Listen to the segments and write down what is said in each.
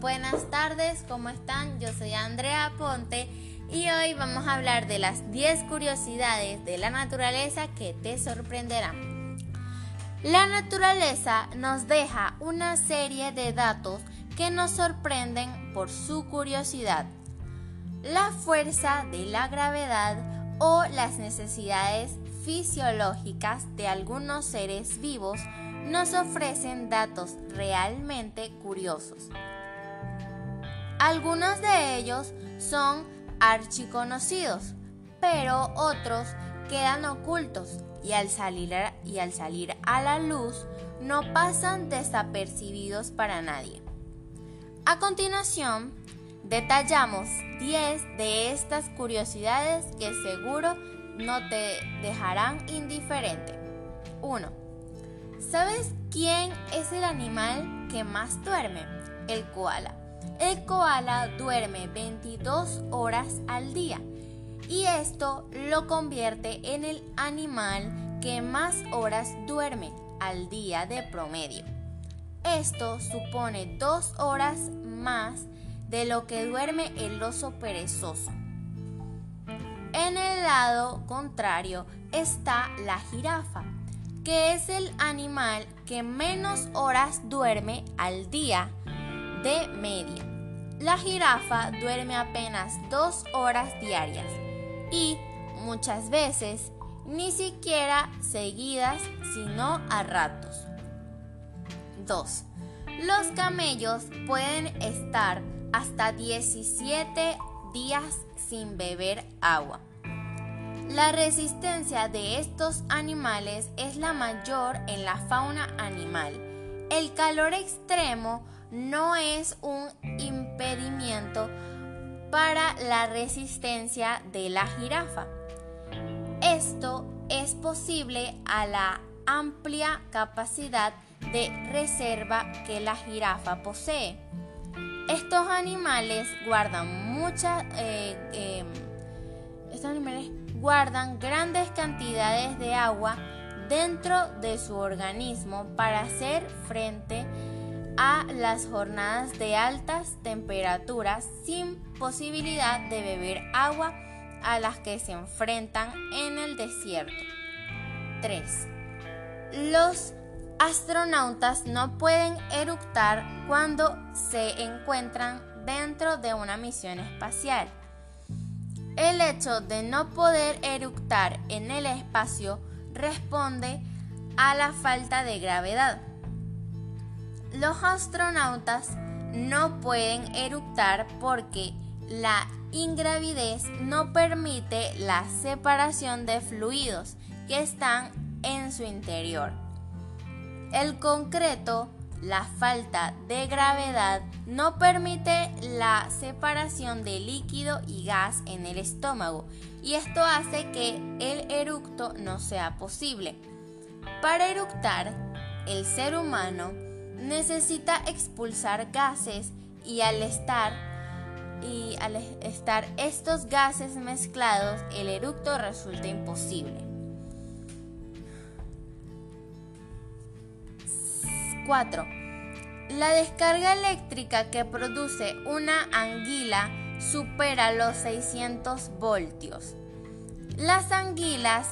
buenas tardes, ¿cómo están? Yo soy Andrea Ponte y hoy vamos a hablar de las 10 curiosidades de la naturaleza que te sorprenderán. La naturaleza nos deja una serie de datos que nos sorprenden por su curiosidad. La fuerza de la gravedad o las necesidades fisiológicas de algunos seres vivos nos ofrecen datos realmente curiosos. Algunos de ellos son archiconocidos, pero otros quedan ocultos y al, salir a, y al salir a la luz no pasan desapercibidos para nadie. A continuación, detallamos 10 de estas curiosidades que seguro no te dejarán indiferente. 1 ¿Sabes quién es el animal que más duerme? El koala. El koala duerme 22 horas al día y esto lo convierte en el animal que más horas duerme al día de promedio. Esto supone dos horas más de lo que duerme el oso perezoso. En el lado contrario está la jirafa que es el animal que menos horas duerme al día de media. La jirafa duerme apenas dos horas diarias y muchas veces ni siquiera seguidas, sino a ratos. 2. Los camellos pueden estar hasta 17 días sin beber agua. La resistencia de estos animales es la mayor en la fauna animal. El calor extremo no es un impedimento para la resistencia de la jirafa. Esto es posible a la amplia capacidad de reserva que la jirafa posee. Estos animales guardan muchas... Eh, eh, estos animales guardan grandes cantidades de agua dentro de su organismo para hacer frente a las jornadas de altas temperaturas sin posibilidad de beber agua a las que se enfrentan en el desierto. 3. Los astronautas no pueden eructar cuando se encuentran dentro de una misión espacial. El hecho de no poder eructar en el espacio responde a la falta de gravedad. Los astronautas no pueden eructar porque la ingravidez no permite la separación de fluidos que están en su interior. El concreto la falta de gravedad no permite la separación de líquido y gas en el estómago y esto hace que el eructo no sea posible. Para eructar, el ser humano necesita expulsar gases y al estar y al estar estos gases mezclados, el eructo resulta imposible. 4. La descarga eléctrica que produce una anguila supera los 600 voltios. Las anguilas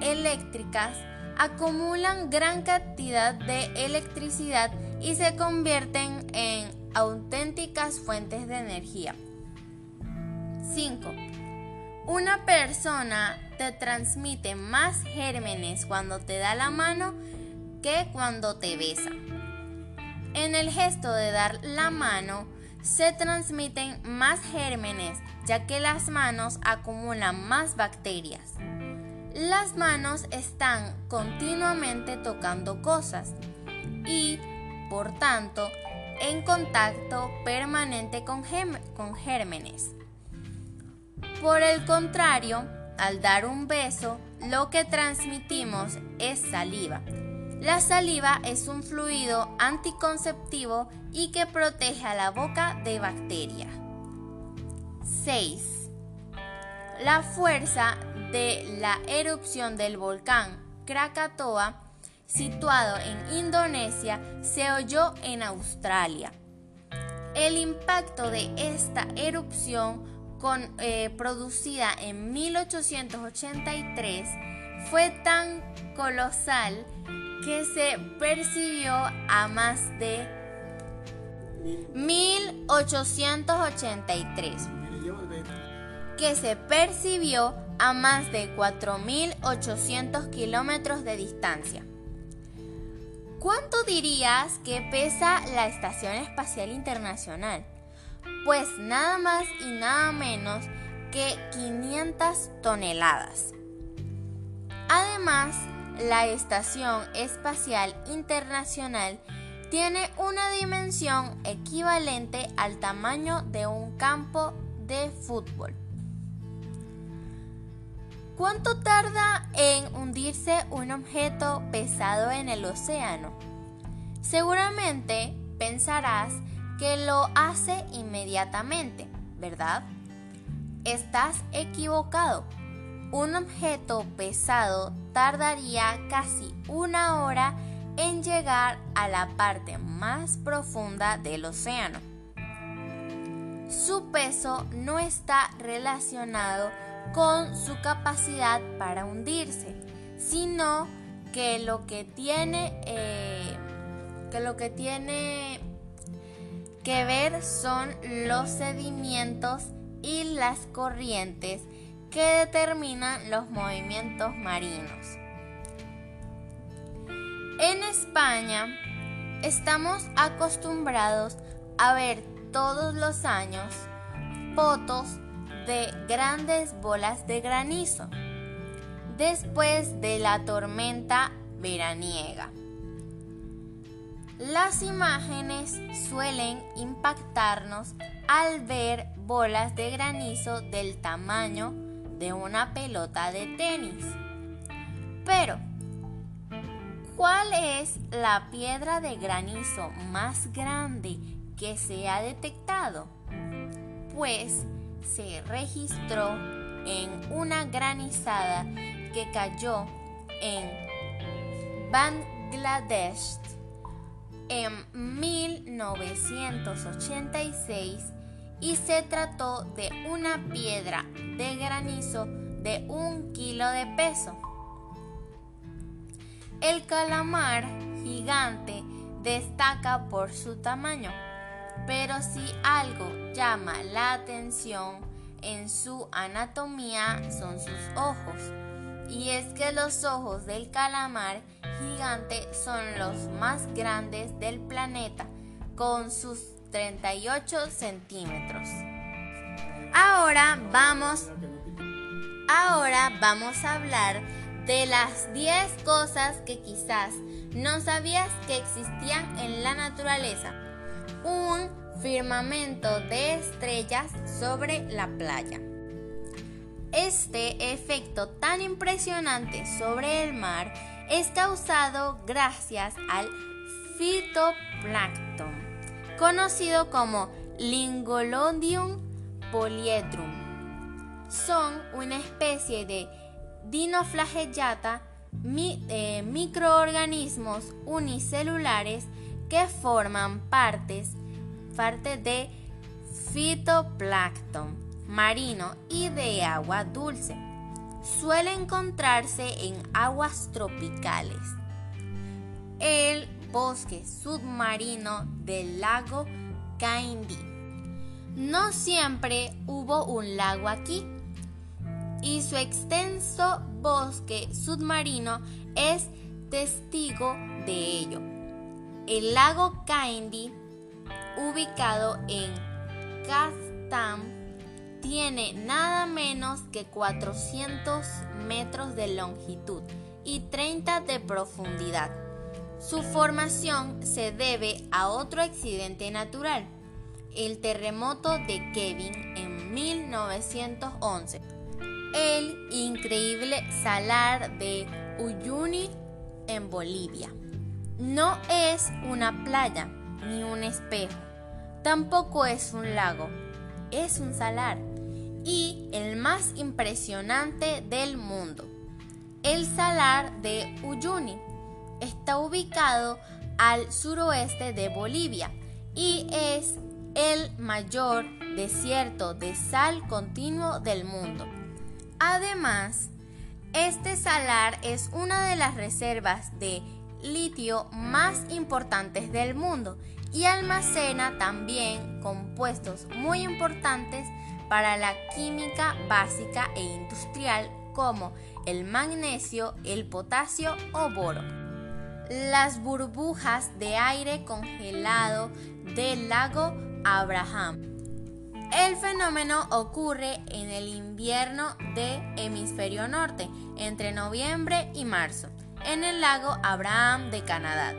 eléctricas acumulan gran cantidad de electricidad y se convierten en auténticas fuentes de energía. 5. Una persona te transmite más gérmenes cuando te da la mano que cuando te besa. En el gesto de dar la mano se transmiten más gérmenes ya que las manos acumulan más bacterias. Las manos están continuamente tocando cosas y, por tanto, en contacto permanente con, gérmenes. Por el contrario, al dar un beso, lo que transmitimos es saliva la saliva es un fluido anticonceptivo y que protege a la boca de bacterias. 6. La fuerza de la erupción del volcán Krakatoa, situado en Indonesia, se oyó en Australia. El impacto de esta erupción eh, producida en 1883 fue tan colosal que se percibió a más de 1883 que se percibió a más de 4.800 kilómetros de distancia. ¿Cuánto dirías que pesa la Estación Espacial Internacional? Pues nada más y nada menos que 500 toneladas. Además, la Estación Espacial Internacional tiene una dimensión equivalente al tamaño de un campo de fútbol. ¿Cuánto tarda en hundirse un objeto pesado en el océano? Seguramente pensarás que lo hace inmediatamente, ¿verdad? Estás equivocado. Un objeto pesado tardaría casi una hora en llegar a la parte más profunda del océano. Su peso no está relacionado con su capacidad para hundirse, sino que lo que tiene eh, que lo que tiene que ver son los sedimentos y las corrientes que determinan los movimientos marinos. En España estamos acostumbrados a ver todos los años fotos de grandes bolas de granizo después de la tormenta veraniega. Las imágenes suelen impactarnos al ver bolas de granizo del tamaño de una pelota de tenis. Pero, ¿cuál es la piedra de granizo más grande que se ha detectado? Pues se registró en una granizada que cayó en Bangladesh en 1986 y se trató de una piedra de granizo de un kilo de peso. El calamar gigante destaca por su tamaño pero si algo llama la atención en su anatomía son sus ojos. Y es que los ojos del calamar gigante son los más grandes del planeta, con sus 38 centímetros. Ahora vamos, ahora vamos a hablar de las 10 cosas que quizás no sabías que existían en la naturaleza un firmamento de estrellas sobre la playa. Este efecto tan impresionante sobre el mar es causado gracias al fitoplancton, conocido como Lingolodium polyedrum. Son una especie de dinoflagellata, eh, microorganismos unicelulares que forman partes, parte de fitoplancton marino y de agua dulce. Suele encontrarse en aguas tropicales. El bosque submarino del lago Caindi. No siempre hubo un lago aquí y su extenso bosque submarino es testigo de ello. El lago Caindi, ubicado en Kaztam, tiene nada menos que 400 metros de longitud y 30 de profundidad. Su formación se debe a otro accidente natural, el terremoto de Kevin en 1911. El increíble salar de Uyuni en Bolivia. No es una playa ni un espejo, tampoco es un lago, es un salar y el más impresionante del mundo. El salar de Uyuni está ubicado al suroeste de Bolivia y es el mayor desierto de sal continuo del mundo. Además, este salar es una de las reservas de litio más importantes del mundo y almacena también compuestos muy importantes para la química básica e industrial como el magnesio, el potasio o boro. Las burbujas de aire congelado del lago Abraham. El fenómeno ocurre en el invierno de hemisferio norte, entre noviembre y marzo, en el lago Abraham de Canadá.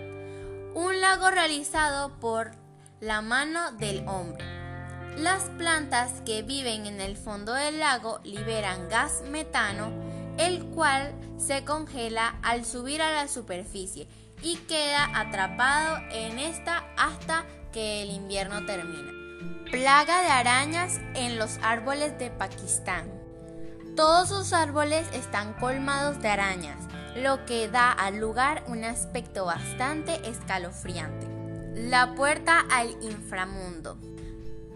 Un lago realizado por la mano del hombre. Las plantas que viven en el fondo del lago liberan gas metano, el cual se congela al subir a la superficie y queda atrapado en esta hasta que el invierno termina. Plaga de arañas en los árboles de Pakistán. Todos sus árboles están colmados de arañas, lo que da al lugar un aspecto bastante escalofriante. La puerta al inframundo.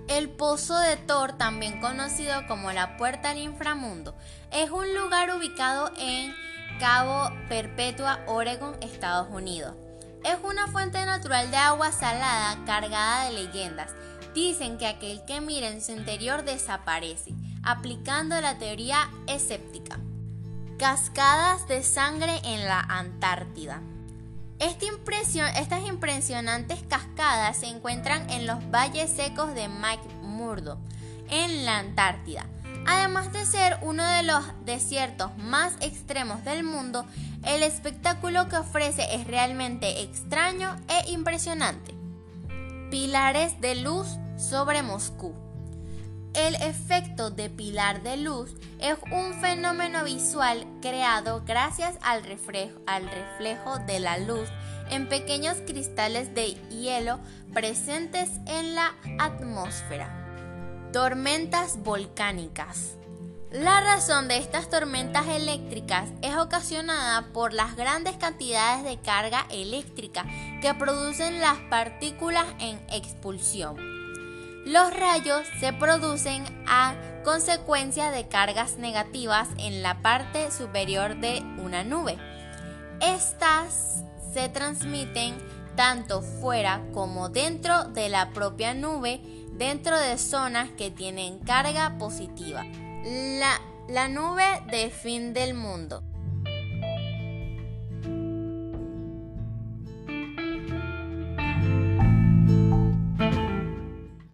El Pozo de Thor, también conocido como la Puerta al Inframundo, es un lugar ubicado en Cabo Perpetua, Oregon, Estados Unidos. Es una fuente natural de agua salada cargada de leyendas. Dicen que aquel que mira en su interior desaparece, aplicando la teoría escéptica. Cascadas de sangre en la Antártida. estas impresionantes cascadas se encuentran en los valles secos de McMurdo, en la Antártida. Además de ser uno de los desiertos más extremos del mundo, el espectáculo que ofrece es realmente extraño e impresionante. Pilares de luz sobre Moscú. El efecto de pilar de luz es un fenómeno visual creado gracias al reflejo, de la luz en pequeños cristales de hielo presentes en la atmósfera. Tormentas volcánicas. La razón de estas tormentas eléctricas es ocasionada por las grandes cantidades de carga eléctrica que producen las partículas en expulsión. Los rayos se producen a consecuencia de cargas negativas en la parte superior de una nube. Estas se transmiten tanto fuera como dentro de la propia nube dentro de zonas que tienen carga positiva. La, la nube de fin del mundo.